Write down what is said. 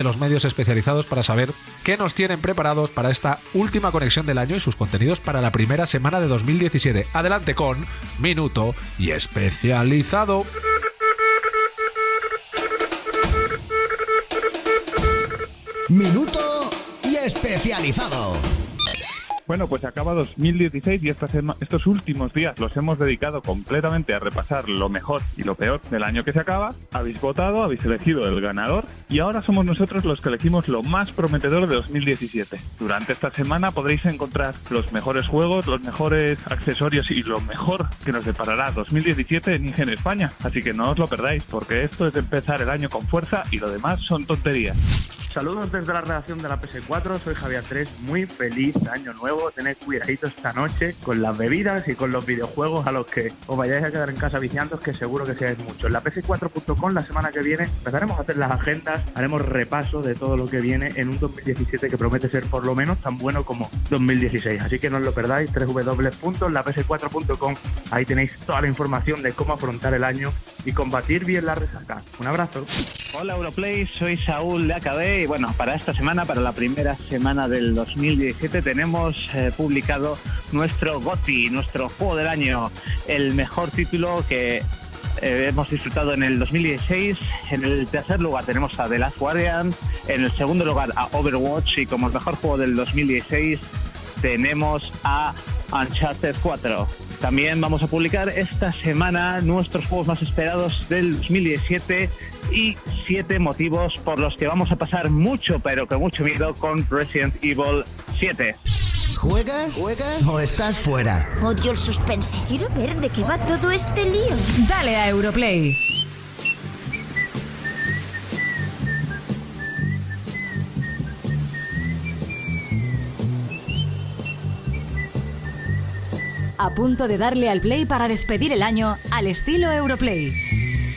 de los medios especializados para saber qué nos tienen preparados para esta última conexión del año y sus contenidos para la primera semana de 2017. Adelante con Minuto y Especializado. Minuto y Especializado. Bueno, pues acaba 2016 y estos últimos días los hemos dedicado completamente a repasar lo mejor y lo peor del año que se acaba. Habéis votado, habéis elegido el ganador y ahora somos nosotros los que elegimos lo más prometedor de 2017. Durante esta semana podréis encontrar los mejores juegos, los mejores accesorios y lo mejor que nos deparará 2017 en IGN España. Así que no os lo perdáis porque esto es empezar el año con fuerza y lo demás son tonterías. Saludos desde la redacción de la PS4, soy Javier 3, muy feliz año nuevo, tened cuidadito esta noche con las bebidas y con los videojuegos a los que os vayáis a quedar en casa viciando, que seguro que seáis muchos. La PS4.com la semana que viene empezaremos a hacer las agendas, haremos repaso de todo lo que viene en un 2017 que promete ser por lo menos tan bueno como 2016, así que no os lo perdáis, www.laps4.com, ahí tenéis toda la información de cómo afrontar el año y combatir bien la resaca. Un abrazo. Hola Europlay, soy Saúl de AKB bueno, para esta semana, para la primera semana del 2017, tenemos eh, publicado nuestro GOTI, nuestro juego del año, el mejor título que eh, hemos disfrutado en el 2016. En el tercer lugar tenemos a The Last Guardian, en el segundo lugar a Overwatch y como el mejor juego del 2016 tenemos a Uncharted 4. También vamos a publicar esta semana nuestros juegos más esperados del 2017 y siete motivos por los que vamos a pasar mucho, pero con mucho miedo con Resident Evil 7. ¿Juegas? ¿Juegas? ¿O estás fuera? Odio el suspense. Quiero ver de qué va todo este lío. Dale a Europlay. A punto de darle al play para despedir el año al estilo Europlay.